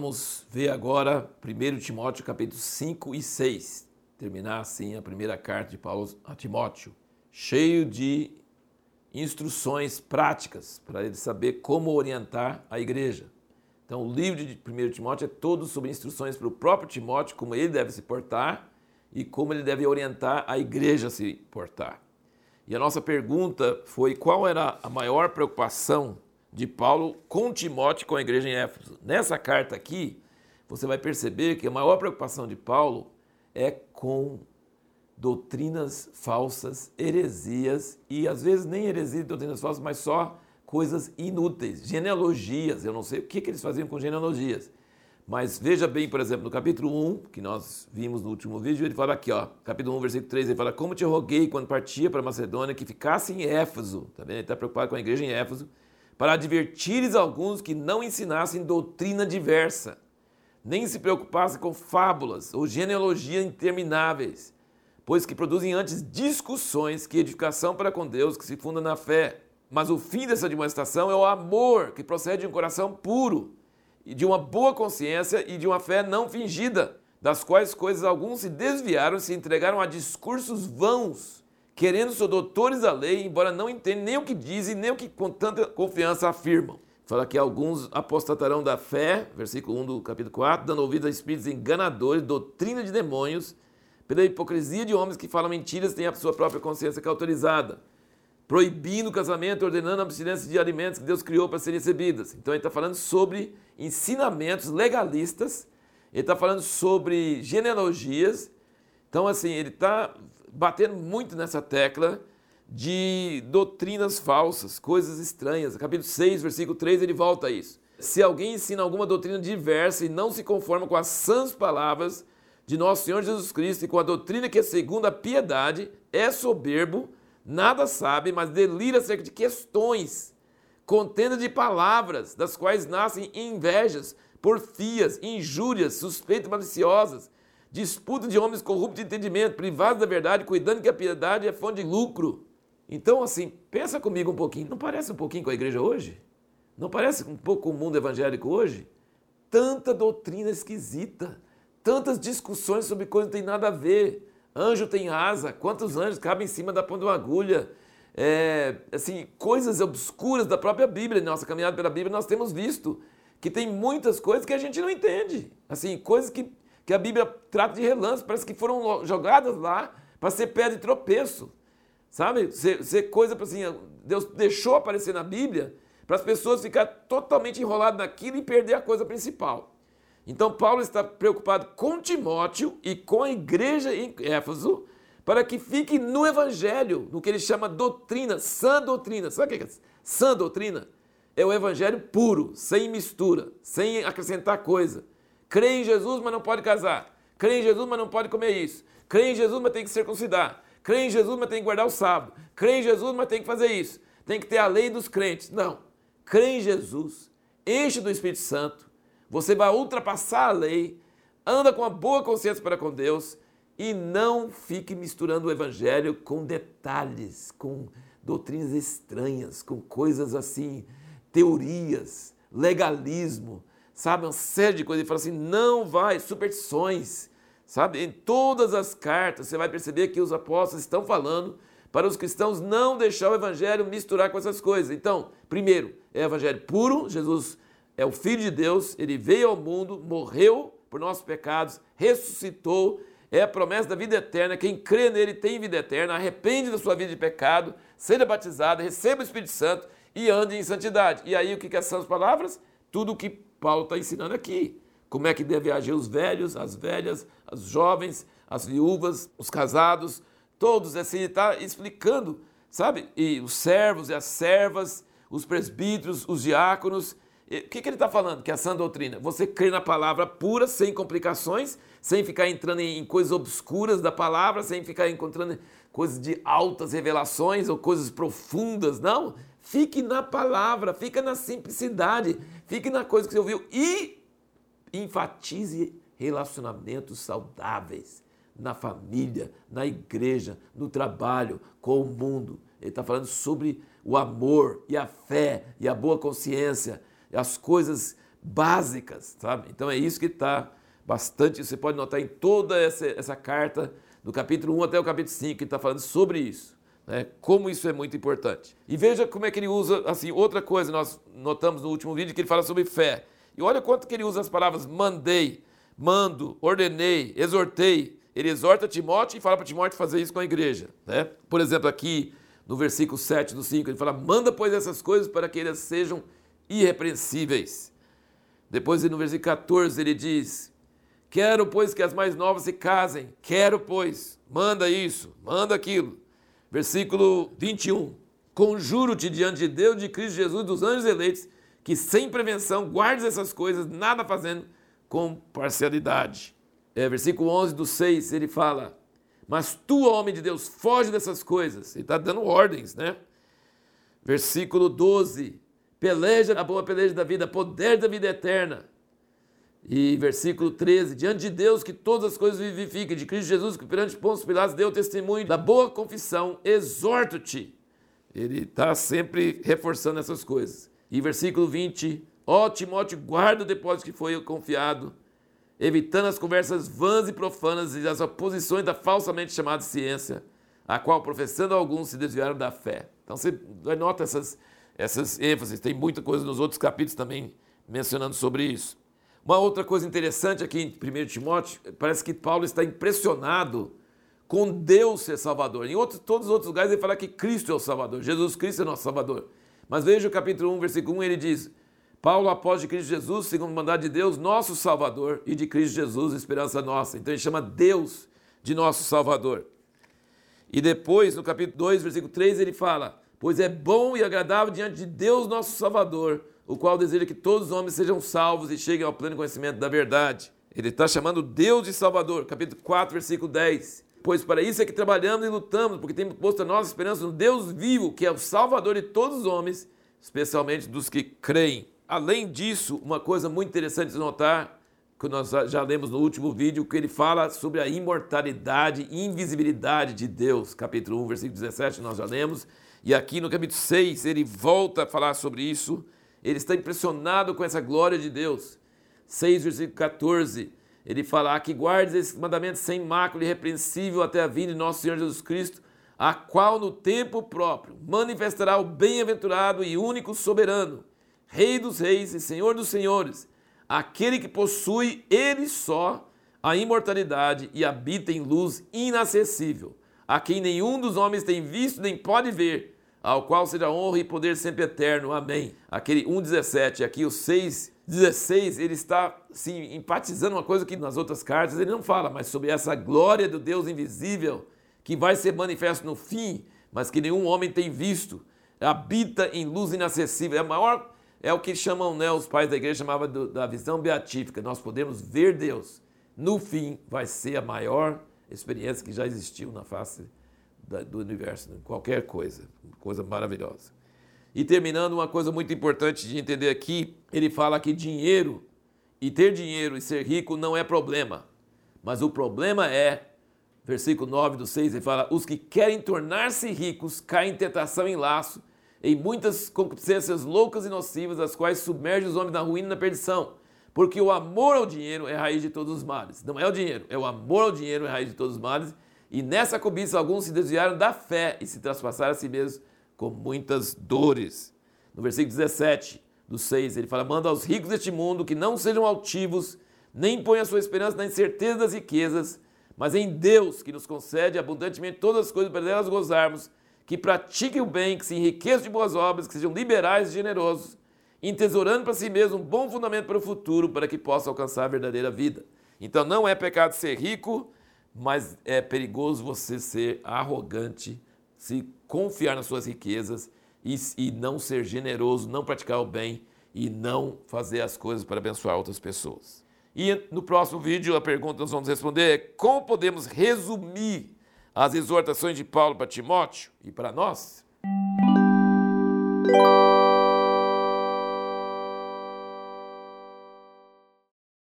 vamos ver agora 1 Timóteo capítulo 5 e 6. Terminar assim a primeira carta de Paulo a Timóteo, cheio de instruções práticas para ele saber como orientar a igreja. Então, o livro de 1 Timóteo é todo sobre instruções para o próprio Timóteo, como ele deve se portar e como ele deve orientar a igreja a se portar. E a nossa pergunta foi qual era a maior preocupação de Paulo com Timóteo com a igreja em Éfeso. Nessa carta aqui, você vai perceber que a maior preocupação de Paulo é com doutrinas falsas, heresias e às vezes nem heresias e doutrinas falsas, mas só coisas inúteis, genealogias. Eu não sei o que, que eles faziam com genealogias. Mas veja bem, por exemplo, no capítulo 1, que nós vimos no último vídeo, ele fala aqui, ó, capítulo 1, versículo 3, ele fala: Como te roguei quando partia para Macedônia que ficasse em Éfeso, tá vendo? Ele está preocupado com a igreja em Éfeso, para advertires alguns que não ensinassem doutrina diversa, nem se preocupassem com fábulas ou genealogia intermináveis, pois que produzem antes discussões que edificação para com Deus que se funda na fé. Mas o fim dessa demonstração é o amor que procede de um coração puro e de uma boa consciência e de uma fé não fingida, das quais coisas alguns se desviaram e se entregaram a discursos vãos, querendo ser doutores da lei, embora não entendam nem o que dizem, nem o que com tanta confiança afirmam. Fala que alguns apostatarão da fé, versículo 1 do capítulo 4, dando ouvido a espíritos enganadores, doutrina de demônios, pela hipocrisia de homens que falam mentiras, têm a sua própria consciência que autorizada proibindo o casamento, ordenando a abstinência de alimentos que Deus criou para serem recebidas. Então ele está falando sobre ensinamentos legalistas, ele está falando sobre genealogias. Então, assim, ele está batendo muito nessa tecla de doutrinas falsas, coisas estranhas. Capítulo 6, versículo 3, ele volta a isso. Se alguém ensina alguma doutrina diversa e não se conforma com as sãs palavras de nosso Senhor Jesus Cristo e com a doutrina que é segundo a piedade, é soberbo, nada sabe, mas delira acerca de questões, contenda de palavras, das quais nascem invejas, porfias, injúrias, suspeitas maliciosas, disputa de homens corruptos de entendimento, privados da verdade, cuidando que a piedade é fonte de lucro. Então, assim, pensa comigo um pouquinho. Não parece um pouquinho com a igreja hoje? Não parece um pouco com o mundo evangélico hoje? Tanta doutrina esquisita, tantas discussões sobre coisas que não tem nada a ver Anjo tem asa, quantos anjos cabem em cima da ponta de uma agulha? É, assim, coisas obscuras da própria Bíblia, nossa caminhada pela Bíblia, nós temos visto que tem muitas coisas que a gente não entende. Assim, coisas que, que a Bíblia trata de relance, parece que foram jogadas lá para ser pedra de tropeço. Sabe? Ser, ser coisa assim, Deus deixou aparecer na Bíblia para as pessoas ficarem totalmente enroladas naquilo e perder a coisa principal. Então, Paulo está preocupado com Timóteo e com a igreja em Éfeso para que fique no evangelho, no que ele chama doutrina, sã doutrina. Sabe o que é sã doutrina? É o evangelho puro, sem mistura, sem acrescentar coisa. Crê em Jesus, mas não pode casar. Crê em Jesus, mas não pode comer isso. Crê em Jesus, mas tem que circuncidar. Crê em Jesus, mas tem que guardar o sábado. Crê em Jesus, mas tem que fazer isso. Tem que ter a lei dos crentes. Não. Crê em Jesus, enche do Espírito Santo, você vai ultrapassar a lei, anda com uma boa consciência para com Deus e não fique misturando o evangelho com detalhes, com doutrinas estranhas, com coisas assim, teorias, legalismo, sabe? Uma série de coisas. Ele fala assim: não vai, superstições, sabe? Em todas as cartas você vai perceber que os apóstolos estão falando para os cristãos não deixar o evangelho misturar com essas coisas. Então, primeiro, é evangelho puro, Jesus é o Filho de Deus, ele veio ao mundo, morreu por nossos pecados, ressuscitou, é a promessa da vida eterna. Quem crê nele tem vida eterna, arrepende da sua vida de pecado, seja batizado, receba o Espírito Santo e ande em santidade. E aí o que, são as palavras? Tudo o que Paulo está ensinando aqui. Como é que deve agir os velhos, as velhas, os jovens, as viúvas, os casados, todos assim, ele está explicando, sabe? E os servos e as servas, os presbíteros, os diáconos, o que, que ele está falando? Que é a sã doutrina. Você crê na palavra pura, sem complicações, sem ficar entrando em coisas obscuras da palavra, sem ficar encontrando coisas de altas revelações ou coisas profundas. Não. Fique na palavra, fique na simplicidade, fique na coisa que você ouviu e enfatize relacionamentos saudáveis na família, na igreja, no trabalho, com o mundo. Ele está falando sobre o amor e a fé e a boa consciência as coisas básicas, sabe? Então é isso que está bastante, você pode notar em toda essa, essa carta, do capítulo 1 até o capítulo 5, que está falando sobre isso. Né? Como isso é muito importante. E veja como é que ele usa, assim, outra coisa, nós notamos no último vídeo que ele fala sobre fé. E olha quanto que ele usa as palavras mandei, mando, ordenei, exortei. Ele exorta Timóteo e fala para Timóteo fazer isso com a igreja. Né? Por exemplo, aqui no versículo 7 do 5, ele fala: Manda, pois, essas coisas para que elas sejam irrepreensíveis. Depois, no versículo 14, ele diz: Quero, pois, que as mais novas se casem. Quero, pois, manda isso, manda aquilo. Versículo 21. Conjuro-te diante de Deus, de Cristo Jesus, dos anjos eleitos, que sem prevenção guardes essas coisas, nada fazendo com parcialidade. É, versículo 11 do 6, ele fala: Mas tu, homem de Deus, foge dessas coisas. Ele está dando ordens, né? Versículo 12: Peleja a boa peleja da vida, poder da vida eterna. E versículo 13: Diante de Deus que todas as coisas vivifiquem, de Cristo Jesus que perante Pôncio Pilatos deu testemunho da boa confissão, exorto-te. Ele está sempre reforçando essas coisas. E versículo 20: Ó Timóteo, guarda o depósito que foi confiado, evitando as conversas vãs e profanas e as oposições da falsamente chamada ciência, a qual, professando alguns, se desviaram da fé. Então você nota essas, essas ênfases. Tem muita coisa nos outros capítulos também mencionando sobre isso. Uma outra coisa interessante aqui em 1 Timóteo, parece que Paulo está impressionado com Deus ser Salvador. Em outros, todos os outros lugares ele fala que Cristo é o Salvador, Jesus Cristo é nosso Salvador. Mas veja o capítulo 1, versículo 1, ele diz: Paulo, após de Cristo Jesus, segundo o mandado de Deus, nosso Salvador, e de Cristo Jesus, esperança nossa. Então ele chama Deus de nosso Salvador. E depois, no capítulo 2, versículo 3, ele fala: Pois é bom e agradável diante de Deus, nosso Salvador, o qual deseja que todos os homens sejam salvos e cheguem ao pleno conhecimento da verdade. Ele está chamando Deus de Salvador, capítulo 4, versículo 10. Pois para isso é que trabalhamos e lutamos, porque temos posto a nossa esperança no Deus vivo, que é o Salvador de todos os homens, especialmente dos que creem. Além disso, uma coisa muito interessante de notar, que nós já lemos no último vídeo, que ele fala sobre a imortalidade e invisibilidade de Deus, capítulo 1, versículo 17, nós já lemos, e aqui no capítulo 6 ele volta a falar sobre isso, ele está impressionado com essa glória de Deus. 6, versículo 14, ele fala: que guardes esses mandamentos sem mácula e irrepreensível até a vinda de nosso Senhor Jesus Cristo, a qual no tempo próprio manifestará o bem-aventurado e único soberano, Rei dos reis e Senhor dos senhores, aquele que possui ele só a imortalidade e habita em luz inacessível, a quem nenhum dos homens tem visto nem pode ver ao qual seja honra e poder sempre eterno. Amém. Aquele 1,17, aqui o 6,16, ele está sim, empatizando uma coisa que nas outras cartas ele não fala, mas sobre essa glória do Deus invisível que vai ser manifesto no fim, mas que nenhum homem tem visto. Habita em luz inacessível. É, maior, é o que chamam, né, os pais da igreja chamavam da visão beatífica. Nós podemos ver Deus. No fim, vai ser a maior experiência que já existiu na face do universo, né? qualquer coisa, coisa maravilhosa. E terminando, uma coisa muito importante de entender aqui, ele fala que dinheiro, e ter dinheiro e ser rico não é problema, mas o problema é, versículo 9 do 6, ele fala: os que querem tornar-se ricos caem em tentação em laço, em muitas concupiscências loucas e nocivas, as quais submergem os homens na ruína e na perdição. Porque o amor ao dinheiro é a raiz de todos os males. Não é o dinheiro, é o amor ao dinheiro é a raiz de todos os males. E nessa cobiça alguns se desviaram da fé e se traspassaram a si mesmos com muitas dores. No versículo 17 do 6, ele fala: Manda aos ricos deste mundo que não sejam altivos, nem ponham a sua esperança na incerteza das riquezas, mas em Deus, que nos concede abundantemente todas as coisas para elas gozarmos, que pratiquem o bem, que se enriqueçam de boas obras, que sejam liberais e generosos, entesourando para si mesmo um bom fundamento para o futuro, para que possa alcançar a verdadeira vida. Então não é pecado ser rico, mas é perigoso você ser arrogante, se confiar nas suas riquezas e, e não ser generoso, não praticar o bem e não fazer as coisas para abençoar outras pessoas. E no próximo vídeo a pergunta que nós vamos responder é como podemos resumir as exortações de Paulo para Timóteo e para nós?